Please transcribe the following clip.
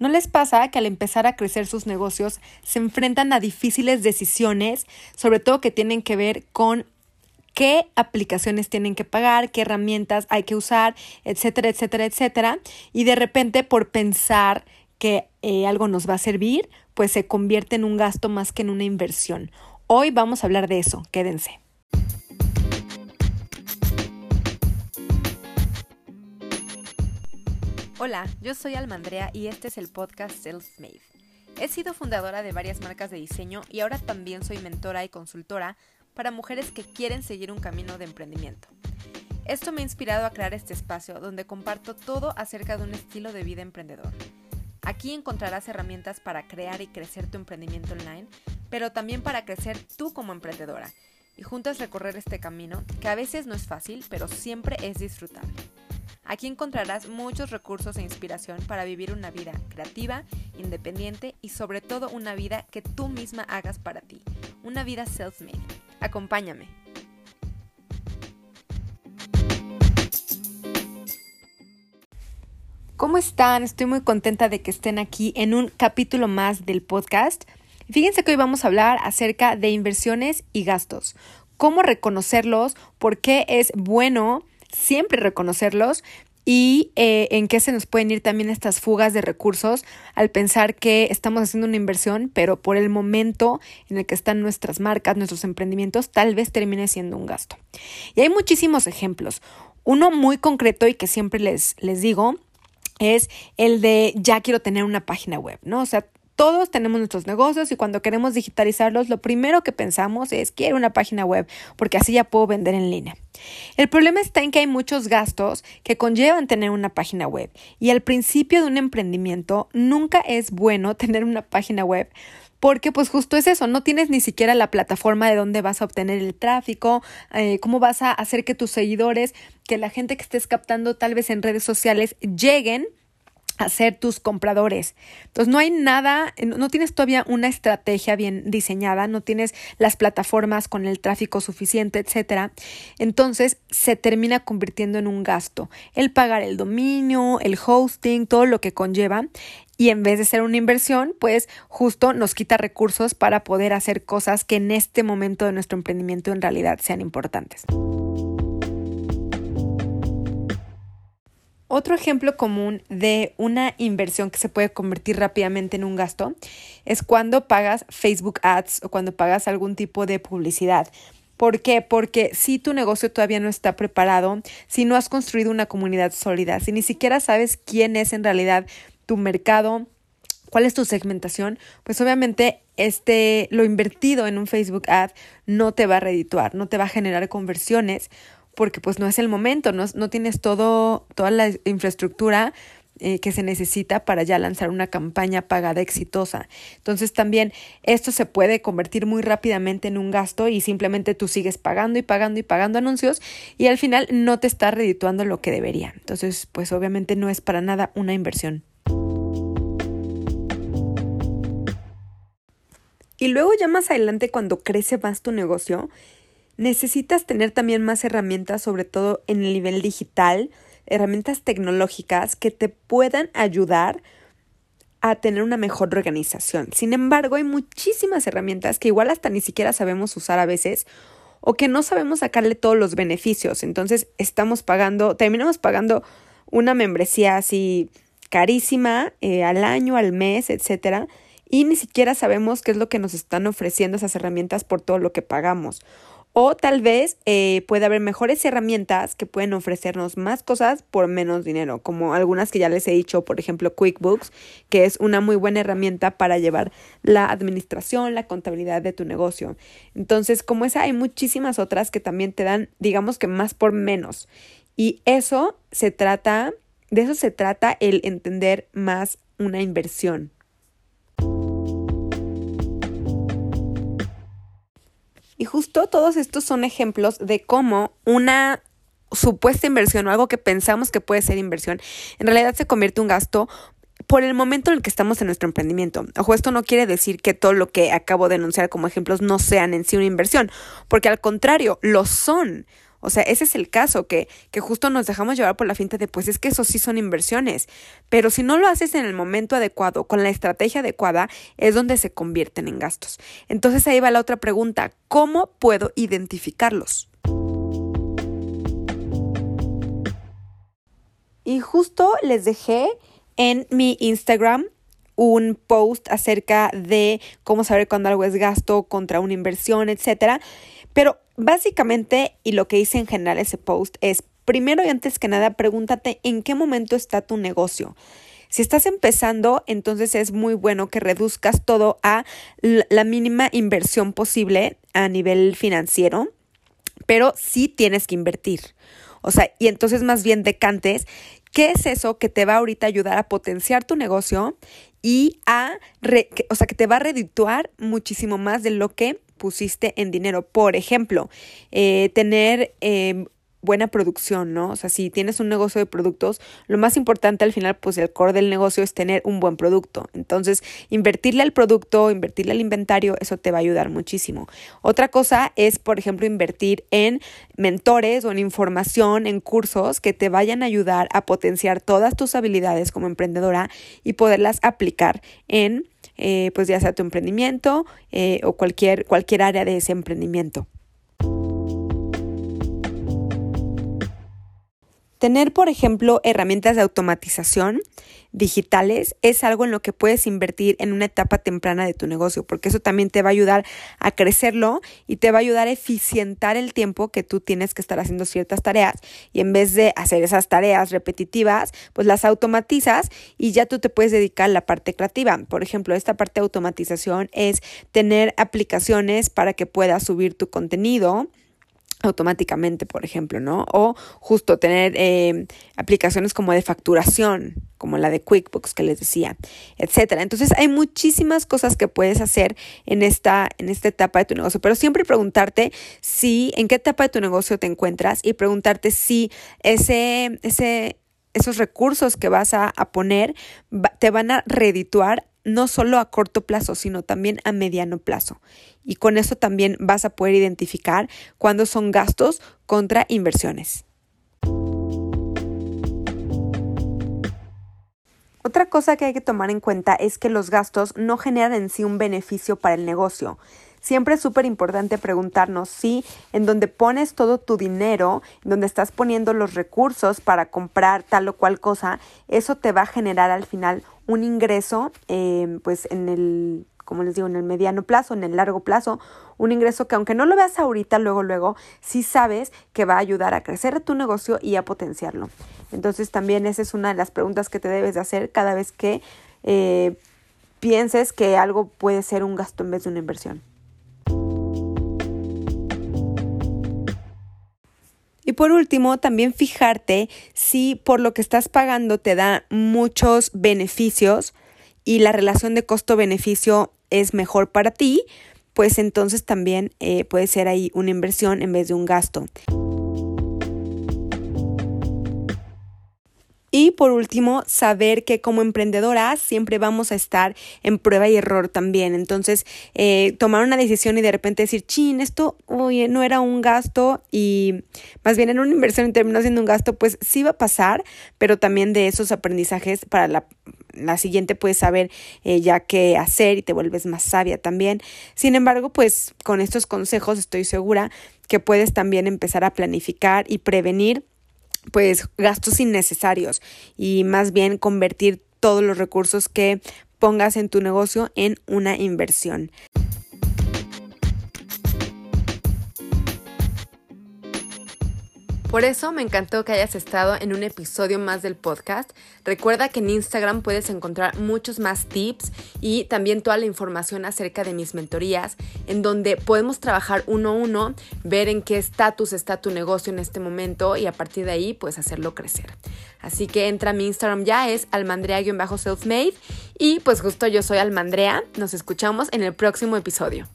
¿No les pasa que al empezar a crecer sus negocios se enfrentan a difíciles decisiones, sobre todo que tienen que ver con qué aplicaciones tienen que pagar, qué herramientas hay que usar, etcétera, etcétera, etcétera? Y de repente por pensar que eh, algo nos va a servir, pues se convierte en un gasto más que en una inversión. Hoy vamos a hablar de eso, quédense. Hola, yo soy Almandrea y este es el podcast Self-Made. He sido fundadora de varias marcas de diseño y ahora también soy mentora y consultora para mujeres que quieren seguir un camino de emprendimiento. Esto me ha inspirado a crear este espacio donde comparto todo acerca de un estilo de vida emprendedor. Aquí encontrarás herramientas para crear y crecer tu emprendimiento online, pero también para crecer tú como emprendedora y juntas recorrer este camino que a veces no es fácil, pero siempre es disfrutable. Aquí encontrarás muchos recursos e inspiración para vivir una vida creativa, independiente y sobre todo una vida que tú misma hagas para ti, una vida self-made. Acompáñame. ¿Cómo están? Estoy muy contenta de que estén aquí en un capítulo más del podcast. Fíjense que hoy vamos a hablar acerca de inversiones y gastos, cómo reconocerlos, por qué es bueno siempre reconocerlos y eh, en qué se nos pueden ir también estas fugas de recursos al pensar que estamos haciendo una inversión, pero por el momento en el que están nuestras marcas, nuestros emprendimientos, tal vez termine siendo un gasto. Y hay muchísimos ejemplos. Uno muy concreto y que siempre les, les digo es el de ya quiero tener una página web, ¿no? O sea, todos tenemos nuestros negocios y cuando queremos digitalizarlos, lo primero que pensamos es quiero una página web porque así ya puedo vender en línea. El problema está en que hay muchos gastos que conllevan tener una página web y al principio de un emprendimiento nunca es bueno tener una página web porque pues justo es eso, no tienes ni siquiera la plataforma de dónde vas a obtener el tráfico, eh, cómo vas a hacer que tus seguidores, que la gente que estés captando tal vez en redes sociales lleguen a ser tus compradores. Entonces no hay nada, no tienes todavía una estrategia bien diseñada, no tienes las plataformas con el tráfico suficiente, etcétera. Entonces se termina convirtiendo en un gasto. El pagar el dominio, el hosting, todo lo que conlleva. Y en vez de ser una inversión, pues justo nos quita recursos para poder hacer cosas que en este momento de nuestro emprendimiento en realidad sean importantes. Otro ejemplo común de una inversión que se puede convertir rápidamente en un gasto es cuando pagas Facebook Ads o cuando pagas algún tipo de publicidad. ¿Por qué? Porque si tu negocio todavía no está preparado, si no has construido una comunidad sólida, si ni siquiera sabes quién es en realidad tu mercado, cuál es tu segmentación, pues obviamente este lo invertido en un Facebook ad no te va a redituar, no te va a generar conversiones porque pues no es el momento, no, no tienes todo, toda la infraestructura eh, que se necesita para ya lanzar una campaña pagada exitosa. Entonces también esto se puede convertir muy rápidamente en un gasto y simplemente tú sigues pagando y pagando y pagando anuncios y al final no te está redituando lo que debería. Entonces pues obviamente no es para nada una inversión. Y luego ya más adelante cuando crece más tu negocio, necesitas tener también más herramientas, sobre todo en el nivel digital, herramientas tecnológicas que te puedan ayudar a tener una mejor organización. Sin embargo, hay muchísimas herramientas que igual hasta ni siquiera sabemos usar a veces o que no sabemos sacarle todos los beneficios. Entonces, estamos pagando, terminamos pagando una membresía así carísima eh, al año, al mes, etcétera, y ni siquiera sabemos qué es lo que nos están ofreciendo esas herramientas por todo lo que pagamos. O tal vez eh, puede haber mejores herramientas que pueden ofrecernos más cosas por menos dinero, como algunas que ya les he dicho, por ejemplo QuickBooks, que es una muy buena herramienta para llevar la administración, la contabilidad de tu negocio. Entonces, como esa, hay muchísimas otras que también te dan, digamos que más por menos. Y eso se trata, de eso se trata el entender más una inversión. Y justo todos estos son ejemplos de cómo una supuesta inversión o algo que pensamos que puede ser inversión, en realidad se convierte en un gasto por el momento en el que estamos en nuestro emprendimiento. Ojo, esto no quiere decir que todo lo que acabo de enunciar como ejemplos no sean en sí una inversión, porque al contrario, lo son. O sea, ese es el caso, que, que justo nos dejamos llevar por la finta de, pues es que eso sí son inversiones. Pero si no lo haces en el momento adecuado, con la estrategia adecuada, es donde se convierten en gastos. Entonces ahí va la otra pregunta, ¿cómo puedo identificarlos? Y justo les dejé en mi Instagram un post acerca de cómo saber cuándo algo es gasto contra una inversión, etcétera. Pero básicamente, y lo que hice en general ese post es, primero y antes que nada, pregúntate en qué momento está tu negocio. Si estás empezando, entonces es muy bueno que reduzcas todo a la mínima inversión posible a nivel financiero, pero sí tienes que invertir. O sea, y entonces más bien decantes, ¿qué es eso que te va ahorita a ayudar a potenciar tu negocio y a, o sea, que te va a redituar muchísimo más de lo que pusiste en dinero. Por ejemplo, eh, tener em, buena producción, ¿no? O sea, si tienes un negocio de productos, lo más importante al final, pues el core del negocio es tener un buen producto. Entonces, invertirle al producto, invertirle al inventario, eso te va a ayudar muchísimo. Otra cosa es, por ejemplo, invertir en mentores o en información, en cursos que te vayan a ayudar a potenciar todas tus habilidades como emprendedora y poderlas aplicar en, eh, pues ya sea tu emprendimiento eh, o cualquier, cualquier área de ese emprendimiento. Tener, por ejemplo, herramientas de automatización digitales es algo en lo que puedes invertir en una etapa temprana de tu negocio, porque eso también te va a ayudar a crecerlo y te va a ayudar a eficientar el tiempo que tú tienes que estar haciendo ciertas tareas y en vez de hacer esas tareas repetitivas, pues las automatizas y ya tú te puedes dedicar a la parte creativa. Por ejemplo, esta parte de automatización es tener aplicaciones para que puedas subir tu contenido automáticamente, por ejemplo, ¿no? O justo tener eh, aplicaciones como de facturación, como la de QuickBooks que les decía, etcétera. Entonces hay muchísimas cosas que puedes hacer en esta, en esta etapa de tu negocio, pero siempre preguntarte si, en qué etapa de tu negocio te encuentras y preguntarte si ese, ese, esos recursos que vas a, a poner te van a redituar no solo a corto plazo, sino también a mediano plazo. Y con eso también vas a poder identificar cuándo son gastos contra inversiones. Otra cosa que hay que tomar en cuenta es que los gastos no generan en sí un beneficio para el negocio. Siempre es súper importante preguntarnos si en donde pones todo tu dinero, donde estás poniendo los recursos para comprar tal o cual cosa, eso te va a generar al final un ingreso, eh, pues en el, como les digo, en el mediano plazo, en el largo plazo, un ingreso que aunque no lo veas ahorita, luego, luego, sí sabes que va a ayudar a crecer tu negocio y a potenciarlo. Entonces también esa es una de las preguntas que te debes de hacer cada vez que eh, pienses que algo puede ser un gasto en vez de una inversión. Por último, también fijarte si por lo que estás pagando te da muchos beneficios y la relación de costo-beneficio es mejor para ti, pues entonces también eh, puede ser ahí una inversión en vez de un gasto. Y por último, saber que como emprendedora siempre vamos a estar en prueba y error también. Entonces, eh, tomar una decisión y de repente decir, chin, esto, oye, no era un gasto y más bien en una inversión y terminó siendo un gasto, pues sí va a pasar, pero también de esos aprendizajes para la, la siguiente puedes saber eh, ya qué hacer y te vuelves más sabia también. Sin embargo, pues con estos consejos estoy segura que puedes también empezar a planificar y prevenir pues gastos innecesarios y más bien convertir todos los recursos que pongas en tu negocio en una inversión. Por eso me encantó que hayas estado en un episodio más del podcast. Recuerda que en Instagram puedes encontrar muchos más tips y también toda la información acerca de mis mentorías, en donde podemos trabajar uno a uno, ver en qué estatus está tu negocio en este momento y a partir de ahí pues hacerlo crecer. Así que entra a mi Instagram ya, es almandrea-selfmade y pues justo yo soy Almandrea. Nos escuchamos en el próximo episodio.